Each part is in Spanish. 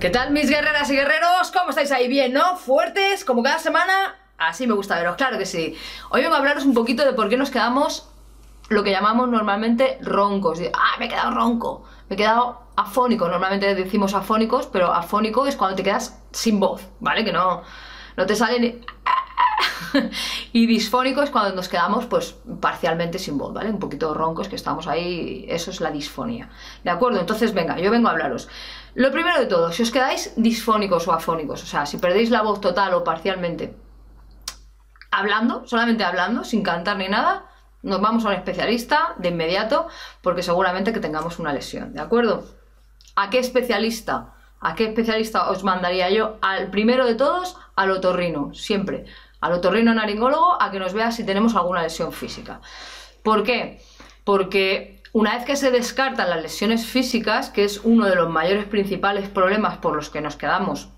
¿Qué tal mis guerreras y guerreros? ¿Cómo estáis ahí? ¿Bien, no? ¿Fuertes? Como cada semana. Así me gusta veros, claro que sí. Hoy vengo a hablaros un poquito de por qué nos quedamos lo que llamamos normalmente roncos. Ah, me he quedado ronco, me he quedado afónico. Normalmente decimos afónicos, pero afónico es cuando te quedas sin voz, ¿vale? Que no, no te sale ni... y disfónico es cuando nos quedamos pues parcialmente sin voz, ¿vale? Un poquito roncos que estamos ahí, eso es la disfonía. ¿De acuerdo? Entonces, venga, yo vengo a hablaros. Lo primero de todo, si os quedáis disfónicos o afónicos, o sea, si perdéis la voz total o parcialmente hablando, solamente hablando, sin cantar ni nada, nos vamos a un especialista de inmediato porque seguramente que tengamos una lesión, ¿de acuerdo? ¿A qué especialista? ¿A qué especialista os mandaría yo? Al primero de todos, al otorrino, siempre. Al otorrino naringólogo a que nos vea si tenemos alguna lesión física. ¿Por qué? Porque una vez que se descartan las lesiones físicas, que es uno de los mayores principales problemas por los que nos quedamos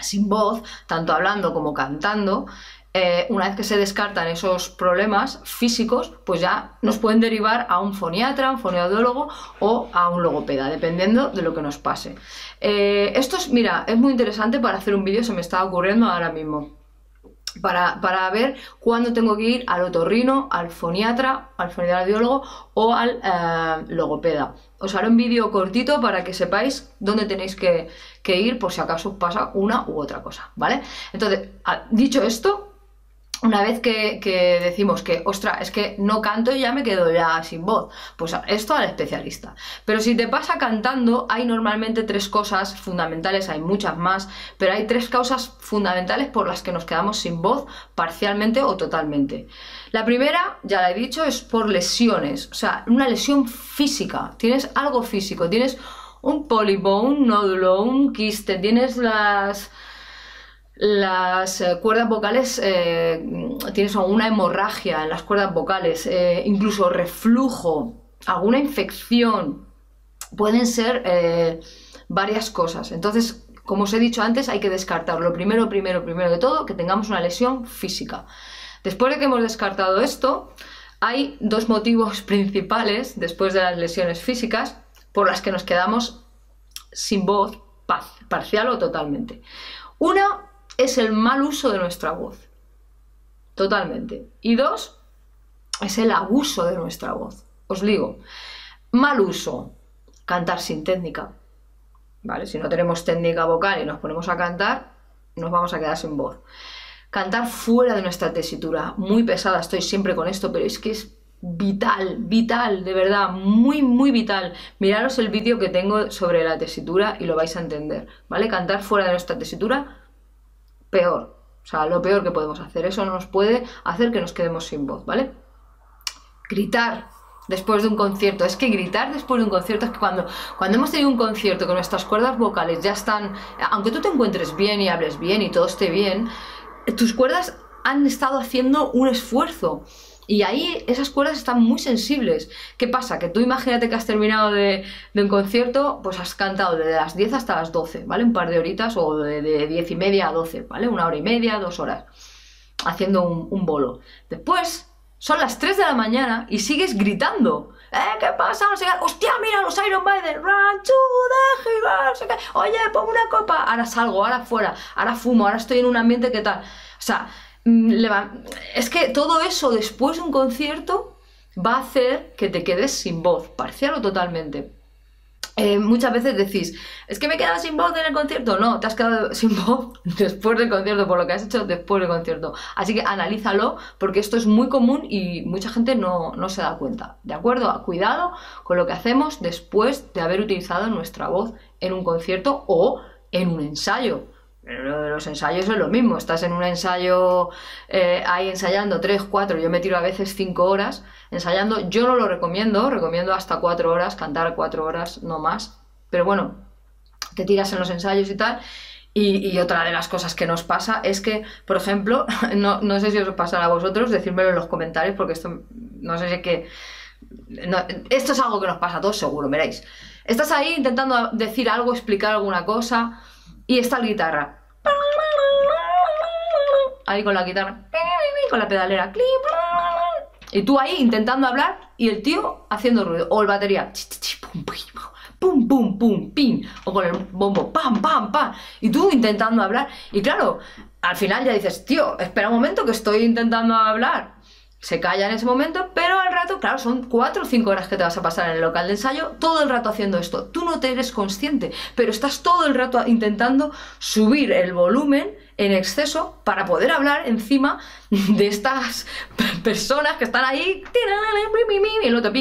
sin voz, tanto hablando como cantando, eh, una vez que se descartan esos problemas físicos, pues ya nos pueden derivar a un foniatra, un fonoaudiólogo o a un logopeda, dependiendo de lo que nos pase. Eh, esto es, mira, es muy interesante para hacer un vídeo, se me está ocurriendo ahora mismo. Para, ver cuándo tengo que ir al otorrino, al foniatra, al fonoaudiólogo o al eh, logopeda. Os haré un vídeo cortito para que sepáis dónde tenéis que, que ir por si acaso pasa una u otra cosa, ¿vale? Entonces, dicho esto, una vez que, decimos que, ostra, es que no canto y ya me quedo ya sin voz, pues esto al especialista. Pero si te pasa cantando, hay normalmente tres cosas fundamentales, hay muchas más, pero hay tres causas fundamentales por las que nos quedamos sin voz parcialmente o totalmente. La primera, ya la he dicho, es por lesiones, o sea, una lesión física. Tienes algo físico, tienes un pólipo, un nódulo, un quiste, tienes las las eh, cuerdas vocales, eh, tienes alguna hemorragia en las cuerdas vocales, eh, incluso reflujo, alguna infección, pueden ser varias cosas. Entonces, como os he dicho antes, hay que descartarlo. Primero, primero, primero de todo, que tengamos una lesión física. Después de que hemos descartado esto, hay dos motivos principales, después de las lesiones físicas, por las que nos quedamos sin voz parcial o totalmente. Una es el mal uso de nuestra voz. Totalmente. Y dos, es el abuso de nuestra voz. Os digo, mal uso, cantar sin técnica. ¿Vale? Si no tenemos técnica vocal y nos ponemos a cantar, nos vamos a quedar sin voz. Cantar fuera de nuestra tesitura, muy pesada, estoy siempre con esto, pero es que es vital, vital, de verdad, muy, muy vital. Miraros el vídeo que tengo sobre la tesitura y lo vais a entender, ¿vale? Cantar fuera de nuestra tesitura peor. O sea, lo peor que podemos hacer. Eso nos puede hacer que nos quedemos sin voz, ¿vale? Gritar después de un concierto. Es que gritar después de un concierto es que cuando, cuando hemos tenido un concierto que nuestras cuerdas vocales ya están, aunque tú te encuentres bien y hables bien y todo esté bien, tus cuerdas han estado haciendo un esfuerzo. Y ahí esas cuerdas están muy sensibles. ¿Qué pasa? Que tú imagínate que has terminado de, un concierto, pues has cantado desde las 10 hasta las 12, ¿vale? Un par de horitas o de, 10 y media a 12, ¿vale? Una hora y media, dos horas, haciendo un, bolo. Después son las 3 de la mañana y sigues gritando. ¿Eh? ¿Qué pasa? ¡Hostia, mira los Iron Maiden! ¡Run to the Oye, pongo una copa. Ahora salgo, ahora fuera, ahora fumo, ahora estoy en un ambiente que tal. O sea, es que todo eso después de un concierto va a hacer que te quedes sin voz, parcial o totalmente. Eh, muchas veces decís, es que me he quedado sin voz en el concierto. No, te has quedado sin voz después del concierto, por lo que has hecho después del concierto. Así que analízalo, porque esto es muy común y mucha gente no, no se da cuenta. ¿De acuerdo? Cuidado con lo que hacemos después de haber utilizado nuestra voz en un concierto o en un ensayo. Pero de los ensayos es lo mismo, estás en un ensayo eh, ahí ensayando 3, 4, yo me tiro a veces 5 horas ensayando, yo no lo recomiendo, recomiendo hasta 4 horas, cantar 4 horas, no más, pero bueno, te tiras en los ensayos y tal. Y, otra de las cosas que nos pasa es que, por ejemplo, no, no sé si os pasa a vosotros, decírmelo en los comentarios, porque esto no sé si es que... esto es algo que nos pasa a todos seguro, veréis. Estás ahí intentando decir algo, explicar alguna cosa, y está la guitarra. Ahí con la guitarra, con la pedalera. Y tú ahí intentando hablar y el tío haciendo ruido. O el batería pum, pum, pum, pim, o con el bombo, pam, pam, pam, y tú intentando hablar, y claro, al final ya dices, tío, espera un momento que estoy intentando hablar. Se calla en ese momento, pero al rato, claro, son cuatro o cinco horas que te vas a pasar en el local de ensayo, todo el rato haciendo esto. Tú no te eres consciente, pero estás todo el rato intentando subir el volumen en exceso para poder hablar encima de estas personas que están ahí y el otro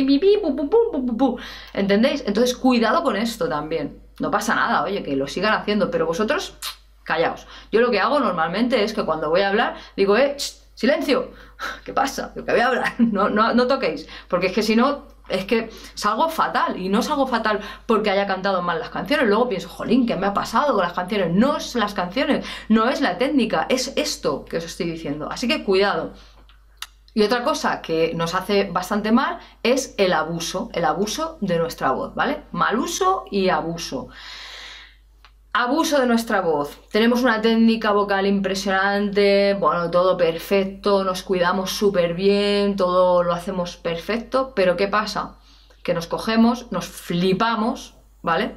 ¿entendéis? Entonces cuidado con esto también no pasa nada, oye, que lo sigan haciendo pero vosotros callaos yo lo que hago normalmente es que cuando voy a hablar digo, eh, silencio ¿qué pasa? que voy a hablar, no, no, no toquéis porque es que si no es que salgo fatal y no salgo fatal porque haya cantado mal las canciones. Luego pienso, jolín, ¿qué me ha pasado con las canciones? No es las canciones, no es la técnica, es esto que os estoy diciendo. Así que cuidado. Y otra cosa que nos hace bastante mal es el abuso, el abuso de nuestra voz, ¿vale? Mal uso y abuso. Abuso de nuestra voz. Tenemos una técnica vocal impresionante, bueno, todo perfecto, nos cuidamos súper bien, todo lo hacemos perfecto, pero ¿qué pasa? Que nos cogemos, nos flipamos, ¿vale?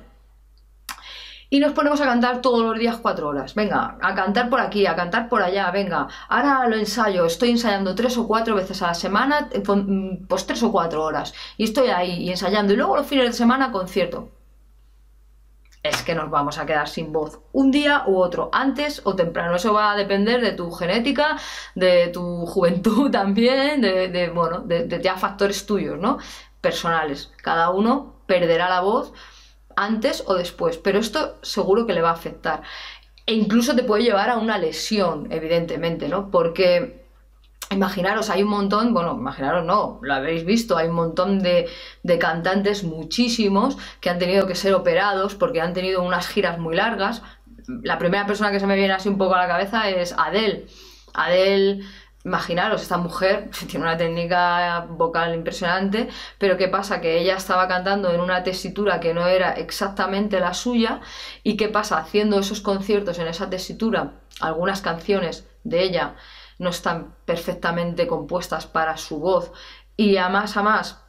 Y nos ponemos a cantar todos los días cuatro horas. Venga, a cantar por aquí, a cantar por allá, venga. Ahora lo ensayo, estoy ensayando tres o cuatro veces a la semana, eh, mm, pues tres o cuatro horas. Y estoy ahí y ensayando. Y luego los fines de semana concierto es que nos vamos a quedar sin voz un día u otro, antes o temprano. Eso va a depender de tu genética, de tu juventud también, de, bueno, de, ya factores tuyos, ¿no? Personales. Cada uno perderá la voz antes o después, pero esto seguro que le va a afectar. E incluso te puede llevar a una lesión, evidentemente, ¿no? Porque Imaginaros, hay un montón, bueno, imaginaros no, lo habéis visto, hay un montón de, cantantes, muchísimos, que han tenido que ser operados porque han tenido unas giras muy largas. La primera persona que se me viene así un poco a la cabeza es Adele. Adele, imaginaros, esta mujer tiene una técnica vocal impresionante, pero ¿qué pasa? Que ella estaba cantando en una tesitura que no era exactamente la suya y ¿qué pasa? Haciendo esos conciertos en esa tesitura, algunas canciones de ella no están perfectamente compuestas para su voz. Y a más a más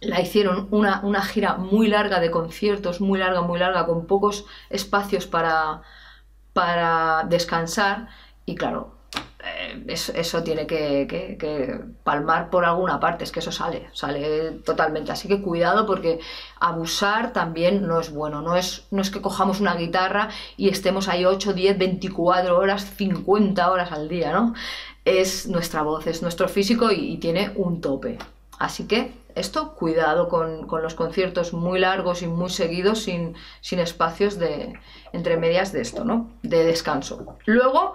la hicieron una, una, gira muy larga de conciertos, muy larga, muy larga, con pocos espacios para, para descansar. Y claro, eh, eso, tiene que, palmar por alguna parte, es que eso sale, sale totalmente. Así que cuidado porque abusar también no es bueno, no es, no es que cojamos una guitarra y estemos ahí 8, 10, 24 horas, 50 horas al día, ¿no? Es nuestra voz, es nuestro físico y tiene un tope. Así que esto, cuidado con, los conciertos muy largos y muy seguidos, sin, espacios de, entre medias de esto, ¿no? De descanso. Luego,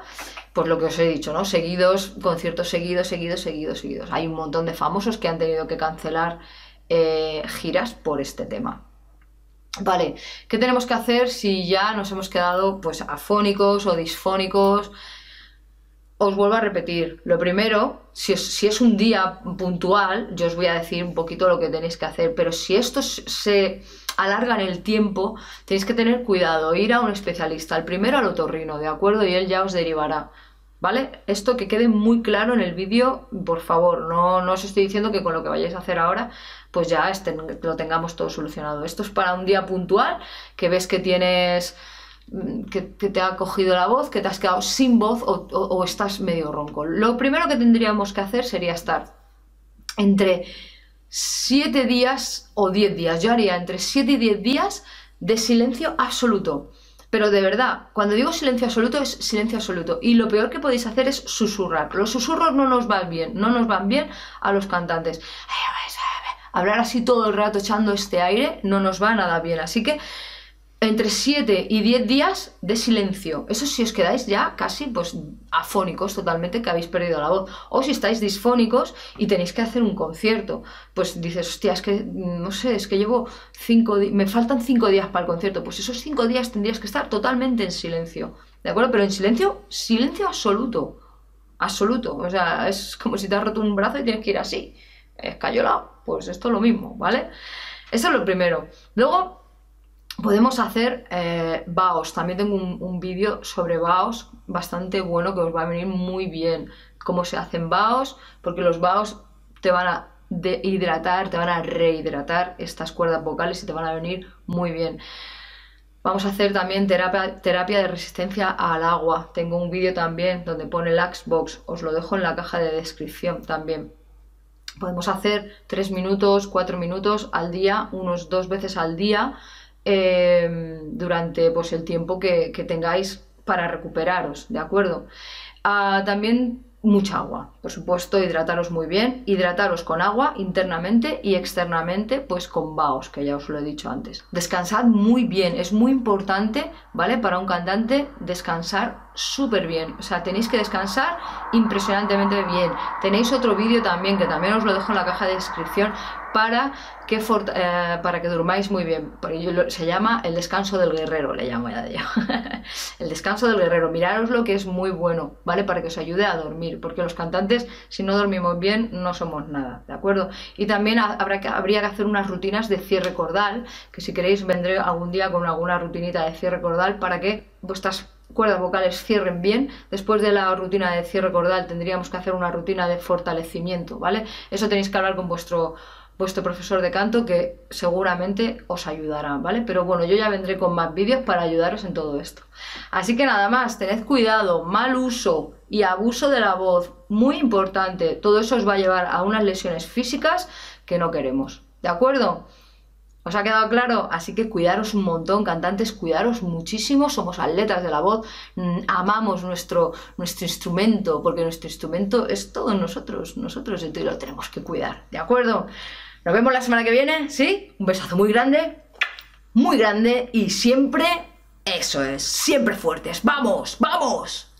pues lo que os he dicho, ¿no? Seguidos, conciertos seguidos, seguidos, seguidos, seguidos. Hay un montón de famosos que han tenido que cancelar eh, giras por este tema. Vale, ¿qué tenemos que hacer si ya nos hemos quedado pues afónicos o disfónicos? Os vuelvo a repetir, lo primero, si es, un día puntual, yo os voy a decir un poquito lo que tenéis que hacer, pero si esto se alarga en el tiempo, tenéis que tener cuidado, ir a un especialista, el primero al otorrino, ¿de acuerdo? Y él ya os derivará. ¿Vale? Esto que quede muy claro en el vídeo, por favor, no, no os estoy diciendo que con lo que vayáis a hacer ahora, pues ya este, lo tengamos todo solucionado. Esto es para un día puntual, que ves que tienes que, te ha cogido la voz, que te has quedado sin voz o, estás medio ronco. Lo primero que tendríamos que hacer sería estar entre 7 días o 10 días. Yo haría entre 7 y 10 días de silencio absoluto. Pero de verdad, cuando digo silencio absoluto es silencio absoluto. Y lo peor que podéis hacer es susurrar. Los susurros no nos van bien, no nos van bien a los cantantes. Hablar así todo el rato echando este aire no nos va nada bien. Así que entre 7 y 10 días de silencio. Eso si os quedáis ya casi pues afónicos totalmente, que habéis perdido la voz. O si estáis disfónicos y tenéis que hacer un concierto. Pues dices, hostia, es que, no sé, es que llevo 5 me faltan 5 días para el concierto. Pues esos 5 días tendrías que estar totalmente en silencio. ¿De acuerdo? Pero en silencio, silencio absoluto. Absoluto. O sea, es como si te has roto un brazo y tienes que ir así. Escayolado. Pues esto es lo mismo, ¿vale? Eso es lo primero. Luego, Podemos hacer eh, baos, también tengo un, vídeo sobre baos bastante bueno que os va a venir muy bien cómo se hacen baos, porque los baos te van a hidratar, te van a rehidratar estas cuerdas vocales y te van a venir muy bien. Vamos a hacer también terapia, terapia de resistencia al agua. Tengo un vídeo también donde pone Laxbox, os lo dejo en la caja de descripción también. Podemos hacer 3 minutos, 4 minutos al día, unos dos veces al día Em, durante pues, el tiempo que, tengáis para recuperaros, ¿de acuerdo? Ah, también mucha agua, por supuesto, hidrataros muy bien, hidrataros con agua internamente y externamente, pues con vaos, que ya os lo he dicho antes. Descansad muy bien, es muy importante, ¿vale? Para un cantante descansar súper bien, o sea, tenéis que descansar impresionantemente bien. Tenéis otro vídeo también, que también os lo dejo en la caja de descripción, para que, eh, para que durmáis muy bien. Se llama el descanso del guerrero, le llamo ya de yo. el descanso del guerrero, miraros lo que es muy bueno, ¿vale? Para que os ayude a dormir, porque los cantantes, si no dormimos bien, no somos nada, ¿de acuerdo? Y también habrá que, habría que hacer unas rutinas de cierre cordal, que si queréis vendré algún día con alguna rutinita de cierre cordal para que vuestras cuerdas vocales cierren bien. Después de la rutina de cierre cordal tendríamos que hacer una rutina de fortalecimiento, ¿vale? Eso tenéis que hablar con vuestro vuestro profesor de canto que seguramente os ayudará, ¿vale? Pero bueno, yo ya vendré con más vídeos para ayudaros en todo esto. Así que nada más, tened cuidado, mal uso y abuso de la voz, muy importante, todo eso os va a llevar a unas lesiones físicas que no queremos, ¿de acuerdo? ¿Os ha quedado claro? Así que cuidaros un montón, cantantes, cuidaros muchísimo, somos atletas de la voz, mm, amamos nuestro, nuestro instrumento, porque nuestro instrumento es todo nosotros, nosotros y lo tenemos que cuidar, ¿de acuerdo? Nos vemos la semana que viene, ¿sí? Un besazo muy grande, muy grande y siempre, eso es, siempre fuertes. ¡Vamos! ¡Vamos!